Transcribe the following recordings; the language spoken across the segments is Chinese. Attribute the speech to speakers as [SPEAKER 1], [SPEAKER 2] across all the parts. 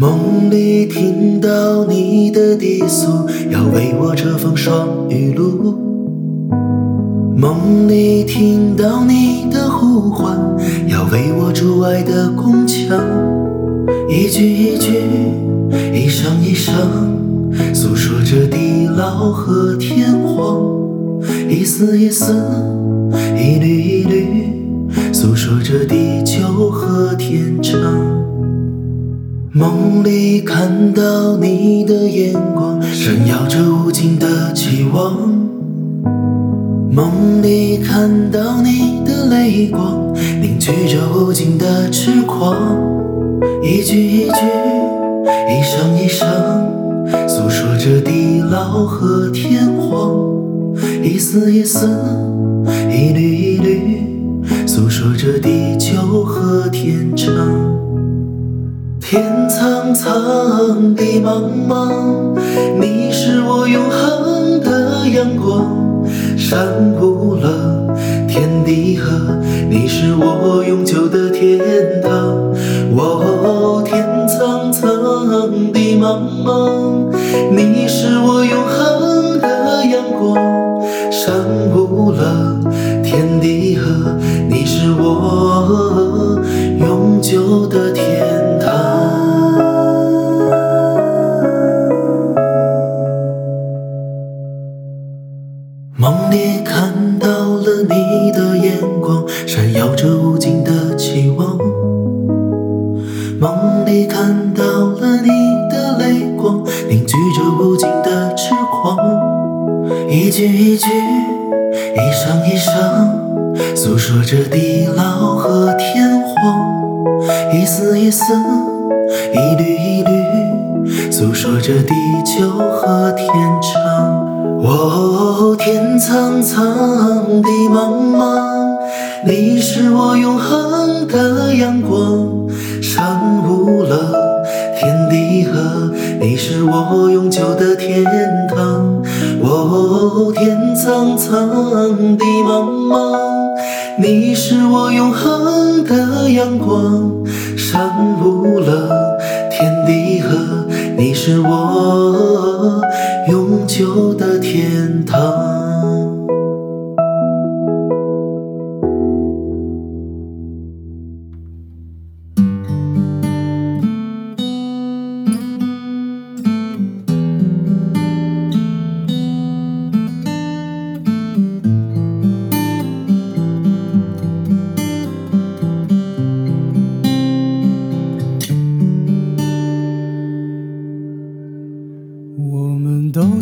[SPEAKER 1] 梦里听到你的低诉，要为我遮风霜雨露。梦里听到你的呼唤，要为我筑爱的宫墙。一句一句，一声一声，诉说着地老和天荒；一丝一丝，一缕一缕，诉说着地久和天长。梦里看到你的眼光，闪耀着无尽的期望；梦里看到你的泪光，凝聚着无尽的痴狂。一句一句，一声一声，诉说着地老和天荒；一丝一丝，一缕一缕，诉说着地久和天。天苍苍，地茫茫，你是我永恒的阳光。山无棱，天地合，你是我永久的天堂。哦，天苍苍，地茫茫，你是我永恒的阳光。山无棱，天地合，你是我永久的天。梦里看到了你的眼光，闪耀着无尽的期望。梦里看到了你的泪光，凝聚着无尽的痴狂。一句一句，一声一声，诉说着地老和天荒。一丝一丝，一缕一缕，诉说着地久和天长。哦，天苍苍，地茫茫，你是我永恒的阳光。山无棱，天地合，你是我永久的天堂。哦，天苍苍，地茫茫，你是我永恒的阳光。山无棱，天地合，你是我。旧的天堂。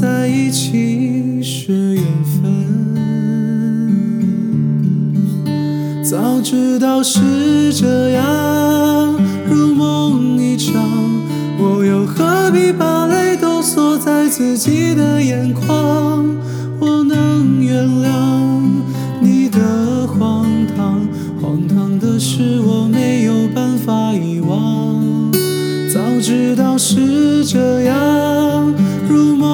[SPEAKER 2] 在一起是缘分。早知道是这样，如梦一场，我又何必把泪都锁在自己的眼眶？我能原谅你的荒唐，荒唐的是我没有办法遗忘。早知道是这样，如梦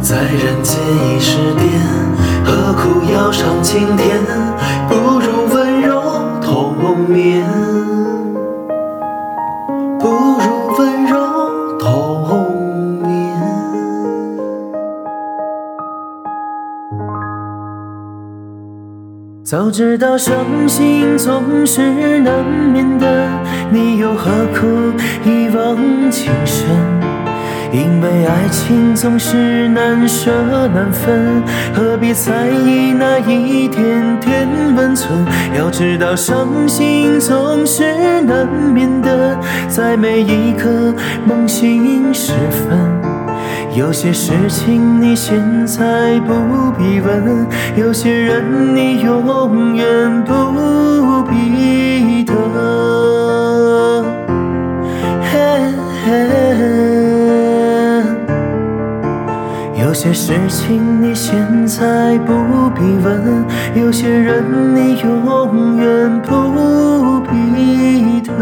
[SPEAKER 1] 在人间已是癫。何苦要上青天？不如温柔同眠，不如温柔同眠。早知道伤心总是难免的，你又何苦一往情深？因为爱情总是难舍难分，何必在意那一点点温存？要知道伤心总是难免的，在每一个梦醒时分。有些事情你现在不必问，有些人你永远不必有些事情你现在不必问，有些人你永远不必等。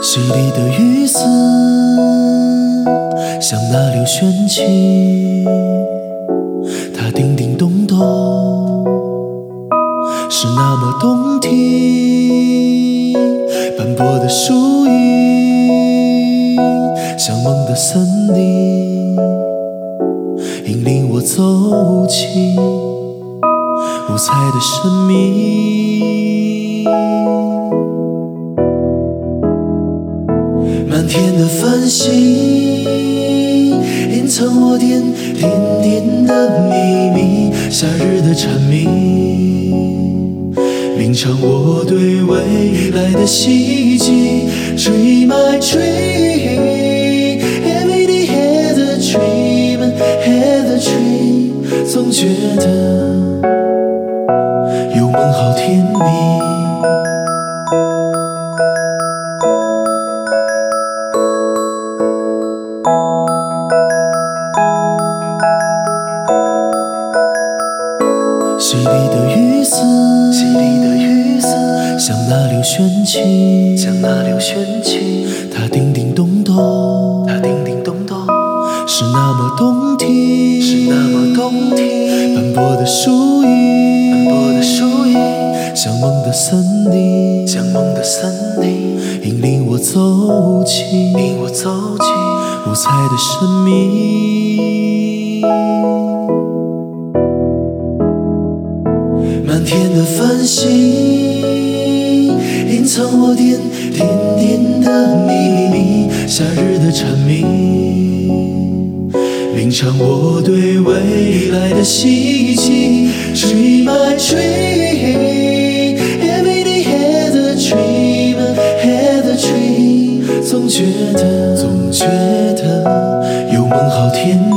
[SPEAKER 1] 溪里的雨丝，像那流泉曲，是那么动听。斑驳的树影，像梦的森林，引领我走进五彩的生命。满天的繁星，隐藏我点点点的秘密。夏日的蝉鸣，唱我对未来的希冀。Dream my dream, every day had a dream, had a dream，总觉得有梦好甜蜜。溪里的雨丝，溪里的雨丝，像那流泉曲，像那流泉曲，它叮叮咚咚，它叮叮咚咚，是那么动听，是那么动听。斑驳的树影，斑驳的树影，像梦的森林，像梦的森林，引领我走进，引我走进五彩的神秘。满天的繁星，隐藏我点点点的秘密，夏日的蝉鸣吟唱我对未来的希冀。Dream my dream，everyday has a dream，has a dream。总觉得，总觉得有梦，好甜蜜。